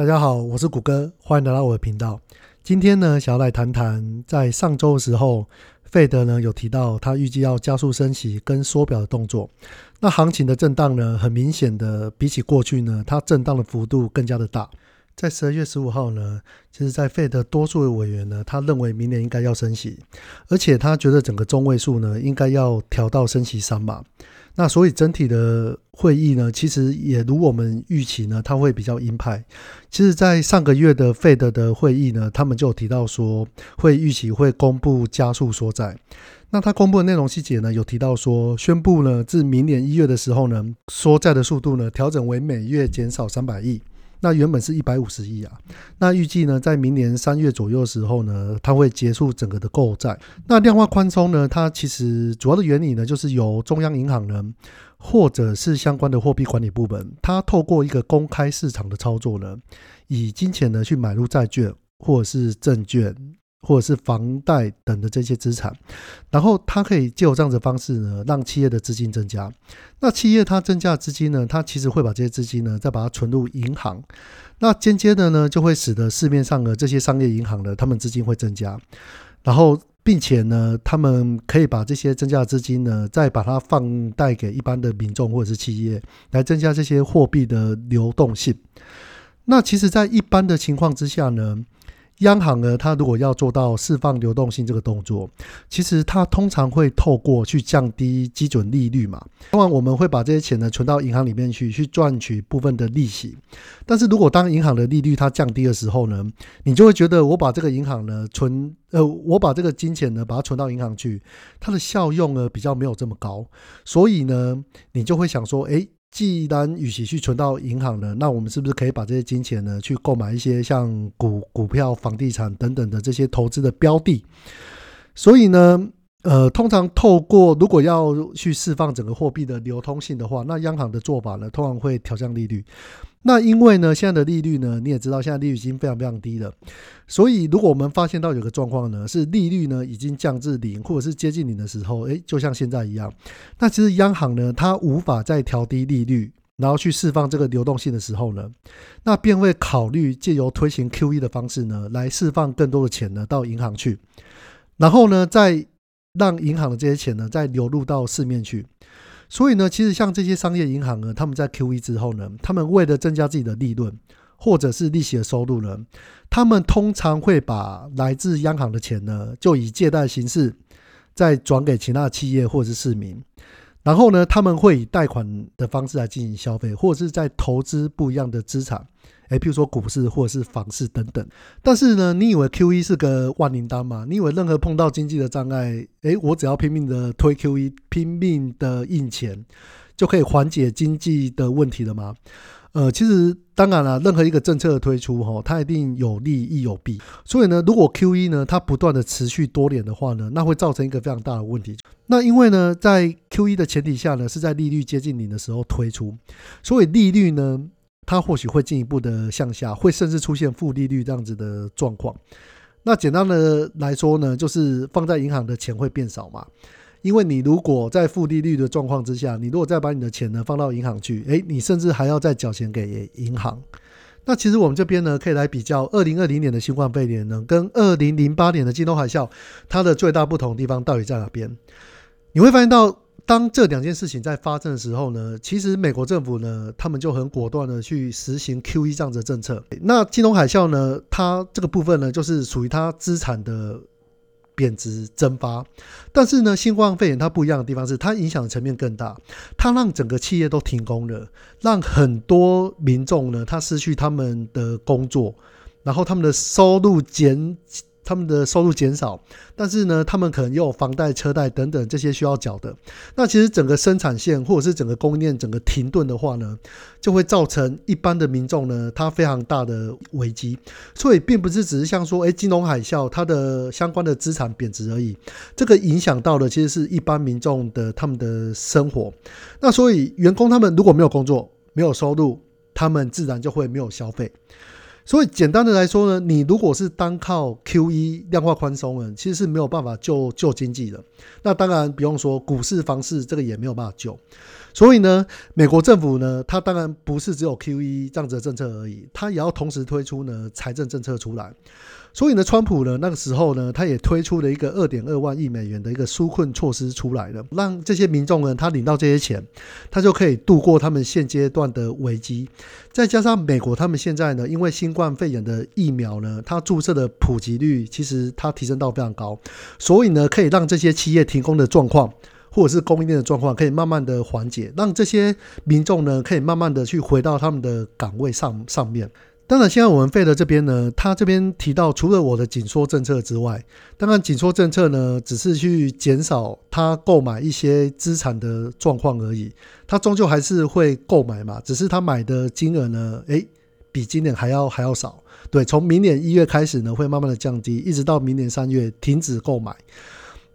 大家好，我是谷歌，欢迎来到我的频道。今天呢，想要来谈谈，在上周的时候，费德呢有提到，他预计要加速升息跟缩表的动作。那行情的震荡呢，很明显的比起过去呢，它震荡的幅度更加的大。在十二月十五号呢，其实，在费德多数的委员呢，他认为明年应该要升息，而且他觉得整个中位数呢，应该要调到升息三码。那所以整体的会议呢，其实也如我们预期呢，它会比较鹰派。其实，在上个月的费德的会议呢，他们就有提到说，会预期会公布加速缩债。那他公布的内容细节呢，有提到说，宣布呢，自明年一月的时候呢，缩债的速度呢，调整为每月减少三百亿。那原本是一百五十亿啊，那预计呢，在明年三月左右的时候呢，它会结束整个的购债。那量化宽松呢，它其实主要的原理呢，就是由中央银行呢，或者是相关的货币管理部门，它透过一个公开市场的操作呢，以金钱呢去买入债券或者是证券。或者是房贷等的这些资产，然后它可以借由这样的方式呢，让企业的资金增加。那企业它增加的资金呢，它其实会把这些资金呢，再把它存入银行。那间接的呢，就会使得市面上的这些商业银行呢，他们资金会增加。然后，并且呢，他们可以把这些增加的资金呢，再把它放贷给一般的民众或者是企业，来增加这些货币的流动性。那其实，在一般的情况之下呢。央行呢，它如果要做到释放流动性这个动作，其实它通常会透过去降低基准利率嘛。当然，我们会把这些钱呢存到银行里面去，去赚取部分的利息。但是如果当银行的利率它降低的时候呢，你就会觉得我把这个银行呢存，呃，我把这个金钱呢把它存到银行去，它的效用呢比较没有这么高。所以呢，你就会想说，哎。既然与其去存到银行呢，那我们是不是可以把这些金钱呢，去购买一些像股、股票、房地产等等的这些投资的标的？所以呢？呃，通常透过如果要去释放整个货币的流通性的话，那央行的做法呢，通常会调降利率。那因为呢，现在的利率呢，你也知道，现在利率已经非常非常低了。所以，如果我们发现到有个状况呢，是利率呢已经降至零，或者是接近零的时候，诶，就像现在一样，那其实央行呢，它无法再调低利率，然后去释放这个流动性的时候呢，那便会考虑借由推行 QE 的方式呢，来释放更多的钱呢到银行去，然后呢，在让银行的这些钱呢，再流入到市面去。所以呢，其实像这些商业银行呢，他们在 QE 之后呢，他们为了增加自己的利润或者是利息的收入呢，他们通常会把来自央行的钱呢，就以借贷形式再转给其他企业或者是市民。然后呢，他们会以贷款的方式来进行消费，或者是在投资不一样的资产，诶，譬如说股市或者是房市等等。但是呢，你以为 Q E 是个万灵丹吗？你以为任何碰到经济的障碍，诶，我只要拼命的推 Q E，拼命的印钱，就可以缓解经济的问题了吗？呃，其实当然了，任何一个政策的推出，哈，它一定有利亦有弊。所以呢，如果 Q E 呢，它不断的持续多年的话呢，那会造成一个非常大的问题。那因为呢，在 Q E 的前提下呢，是在利率接近零的时候推出，所以利率呢，它或许会进一步的向下，会甚至出现负利率这样子的状况。那简单的来说呢，就是放在银行的钱会变少嘛。因为你如果在负利率的状况之下，你如果再把你的钱呢放到银行去，诶，你甚至还要再缴钱给银行。那其实我们这边呢，可以来比较二零二零年的新冠肺炎呢，跟二零零八年的金融海啸，它的最大不同地方到底在哪边？你会发现到，当这两件事情在发生的时候呢，其实美国政府呢，他们就很果断的去实行 Q E 这样的政策。那金融海啸呢，它这个部分呢，就是属于它资产的。贬值蒸发，但是呢，新冠肺炎它不一样的地方是，它影响的层面更大，它让整个企业都停工了，让很多民众呢，他失去他们的工作，然后他们的收入减。他们的收入减少，但是呢，他们可能又有房贷、车贷等等这些需要缴的。那其实整个生产线或者是整个供应链整个停顿的话呢，就会造成一般的民众呢，他非常大的危机。所以并不是只是像说，哎，金融海啸它的相关的资产贬值而已，这个影响到的其实是一般民众的他们的生活。那所以员工他们如果没有工作、没有收入，他们自然就会没有消费。所以简单的来说呢，你如果是单靠 Q E 量化宽松呢，其实是没有办法救救经济的。那当然不用说股市、房市这个也没有办法救。所以呢，美国政府呢，它当然不是只有 Q E 这样子的政策而已，它也要同时推出呢财政政策出来。所以呢，川普呢那个时候呢，他也推出了一个二点二万亿美元的一个纾困措施出来了，让这些民众呢，他领到这些钱，他就可以度过他们现阶段的危机。再加上美国他们现在呢，因为新冠肺炎的疫苗呢，它注射的普及率其实它提升到非常高，所以呢，可以让这些企业停工的状况。或者是供应链的状况可以慢慢的缓解，让这些民众呢可以慢慢的去回到他们的岗位上上面。当然，现在我们费德这边呢，他这边提到除了我的紧缩政策之外，当然紧缩政策呢只是去减少他购买一些资产的状况而已，他终究还是会购买嘛，只是他买的金额呢，诶，比今年还要还要少。对，从明年一月开始呢，会慢慢的降低，一直到明年三月停止购买。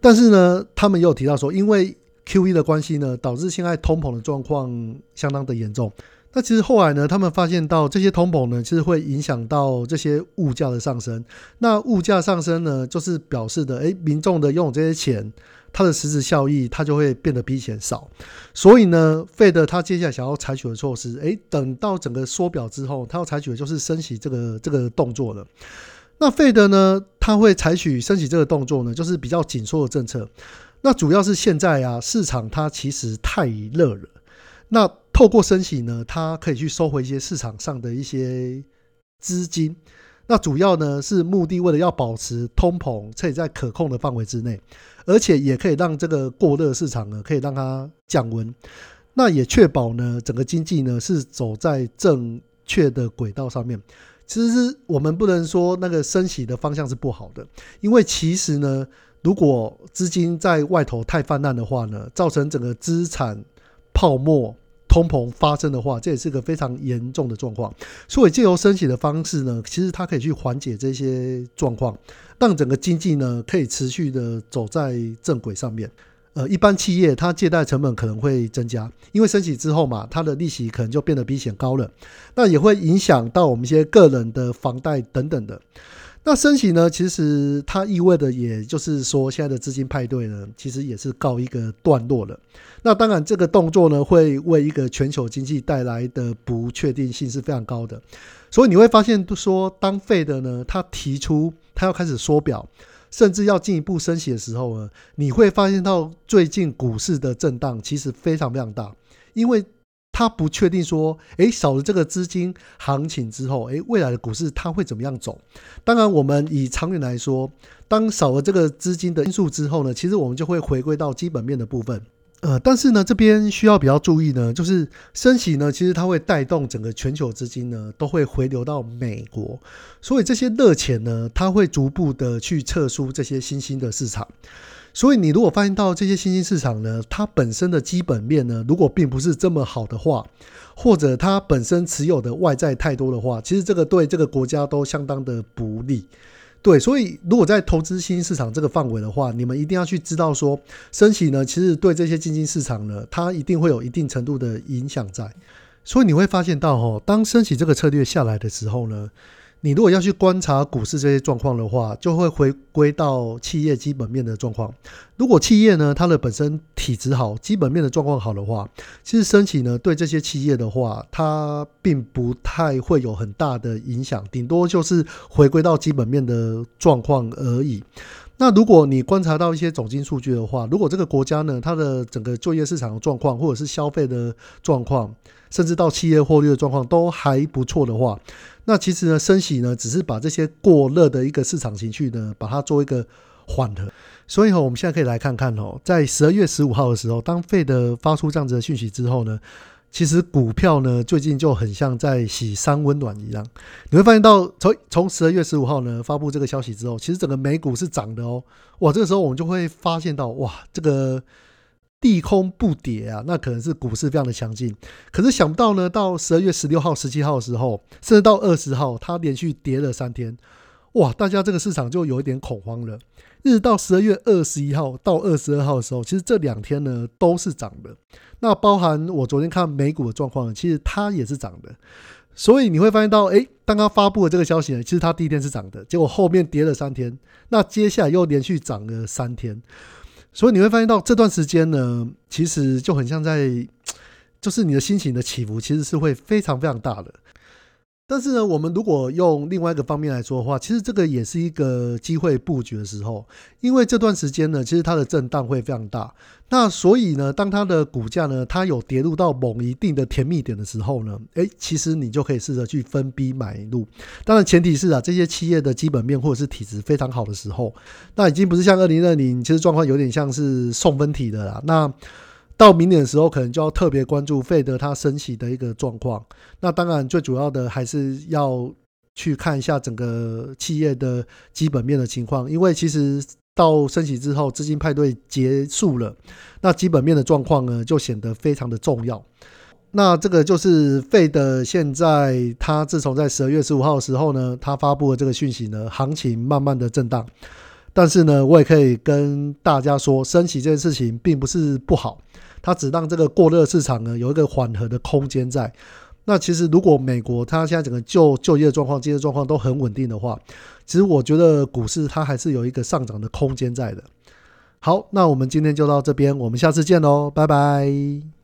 但是呢，他们也有提到说，因为 Q E 的关系呢，导致现在通膨的状况相当的严重。那其实后来呢，他们发现到这些通膨呢，其实会影响到这些物价的上升。那物价上升呢，就是表示的，诶，民众的拥有这些钱，它的实质效益它就会变得比以前少。所以呢，费德他接下来想要采取的措施，诶，等到整个缩表之后，他要采取的就是升息这个这个动作了。那费德呢？他会采取升息这个动作呢，就是比较紧缩的政策。那主要是现在啊，市场它其实太热了。那透过升息呢，它可以去收回一些市场上的一些资金。那主要呢是目的为了要保持通膨可以在可控的范围之内，而且也可以让这个过热市场呢可以让它降温。那也确保呢整个经济呢是走在正确的轨道上面。其实我们不能说那个升息的方向是不好的，因为其实呢，如果资金在外头太泛滥的话呢，造成整个资产泡沫、通膨发生的话，这也是个非常严重的状况。所以借由升息的方式呢，其实它可以去缓解这些状况，让整个经济呢可以持续的走在正轨上面。呃，一般企业它借贷成本可能会增加，因为升息之后嘛，它的利息可能就变得比以前高了，那也会影响到我们一些个人的房贷等等的。那升息呢，其实它意味着，也就是说，现在的资金派对呢，其实也是告一个段落了。那当然，这个动作呢，会为一个全球经济带来的不确定性是非常高的。所以你会发现，说当费的呢，他提出他要开始缩表。甚至要进一步升息的时候呢，你会发现到最近股市的震荡其实非常非常大，因为他不确定说，诶，少了这个资金行情之后，诶，未来的股市它会怎么样走？当然，我们以长远来说，当少了这个资金的因素之后呢，其实我们就会回归到基本面的部分。呃，但是呢，这边需要比较注意呢，就是升息呢，其实它会带动整个全球资金呢，都会回流到美国，所以这些热钱呢，它会逐步的去撤出这些新兴的市场。所以你如果发现到这些新兴市场呢，它本身的基本面呢，如果并不是这么好的话，或者它本身持有的外债太多的话，其实这个对这个国家都相当的不利。对，所以如果在投资新兴市场这个范围的话，你们一定要去知道说，升息呢，其实对这些新兴市场呢，它一定会有一定程度的影响在。所以你会发现到，哈，当升息这个策略下来的时候呢。你如果要去观察股市这些状况的话，就会回归到企业基本面的状况。如果企业呢，它的本身体质好，基本面的状况好的话，其实升息呢，对这些企业的话，它并不太会有很大的影响，顶多就是回归到基本面的状况而已。那如果你观察到一些总经数据的话，如果这个国家呢，它的整个就业市场的状况，或者是消费的状况，甚至到企业获利的状况都还不错的话，那其实呢，升息呢，只是把这些过热的一个市场情绪呢，把它做一个缓和。所以哈，我们现在可以来看看哦，在十二月十五号的时候，当费德发出这样子的讯息之后呢，其实股票呢，最近就很像在洗三温暖一样。你会发现到从从十二月十五号呢发布这个消息之后，其实整个美股是涨的哦。哇，这个时候我们就会发现到哇，这个。利空不跌啊，那可能是股市非常的强劲。可是想不到呢，到十二月十六号、十七号的时候，甚至到二十号，它连续跌了三天，哇！大家这个市场就有一点恐慌了。一直到十二月二十一号到二十二号的时候，其实这两天呢都是涨的。那包含我昨天看美股的状况，其实它也是涨的。所以你会发现到，哎，当他发布了这个消息呢，其实它第一天是涨的，结果后面跌了三天，那接下来又连续涨了三天，所以你会发现到这段时间呢，其实就很像在，就是你的心情的起伏，其实是会非常非常大的。但是呢，我们如果用另外一个方面来说的话，其实这个也是一个机会布局的时候，因为这段时间呢，其实它的震荡会非常大。那所以呢，当它的股价呢，它有跌入到某一定的甜蜜点的时候呢，诶，其实你就可以试着去分批买入。当然前提是啊，这些企业的基本面或者是体质非常好的时候，那已经不是像二零二零，其实状况有点像是送分题的啦。那到明年的时候，可能就要特别关注费德他升息的一个状况。那当然，最主要的还是要去看一下整个企业的基本面的情况，因为其实到升息之后，资金派对结束了，那基本面的状况呢，就显得非常的重要。那这个就是费德现在，他自从在十二月十五号的时候呢，他发布了这个讯息呢，行情慢慢的震荡。但是呢，我也可以跟大家说，升息这件事情并不是不好。它只让这个过热市场呢有一个缓和的空间在。那其实如果美国它现在整个就就业状况、经济状况都很稳定的话，其实我觉得股市它还是有一个上涨的空间在的。好，那我们今天就到这边，我们下次见喽，拜拜。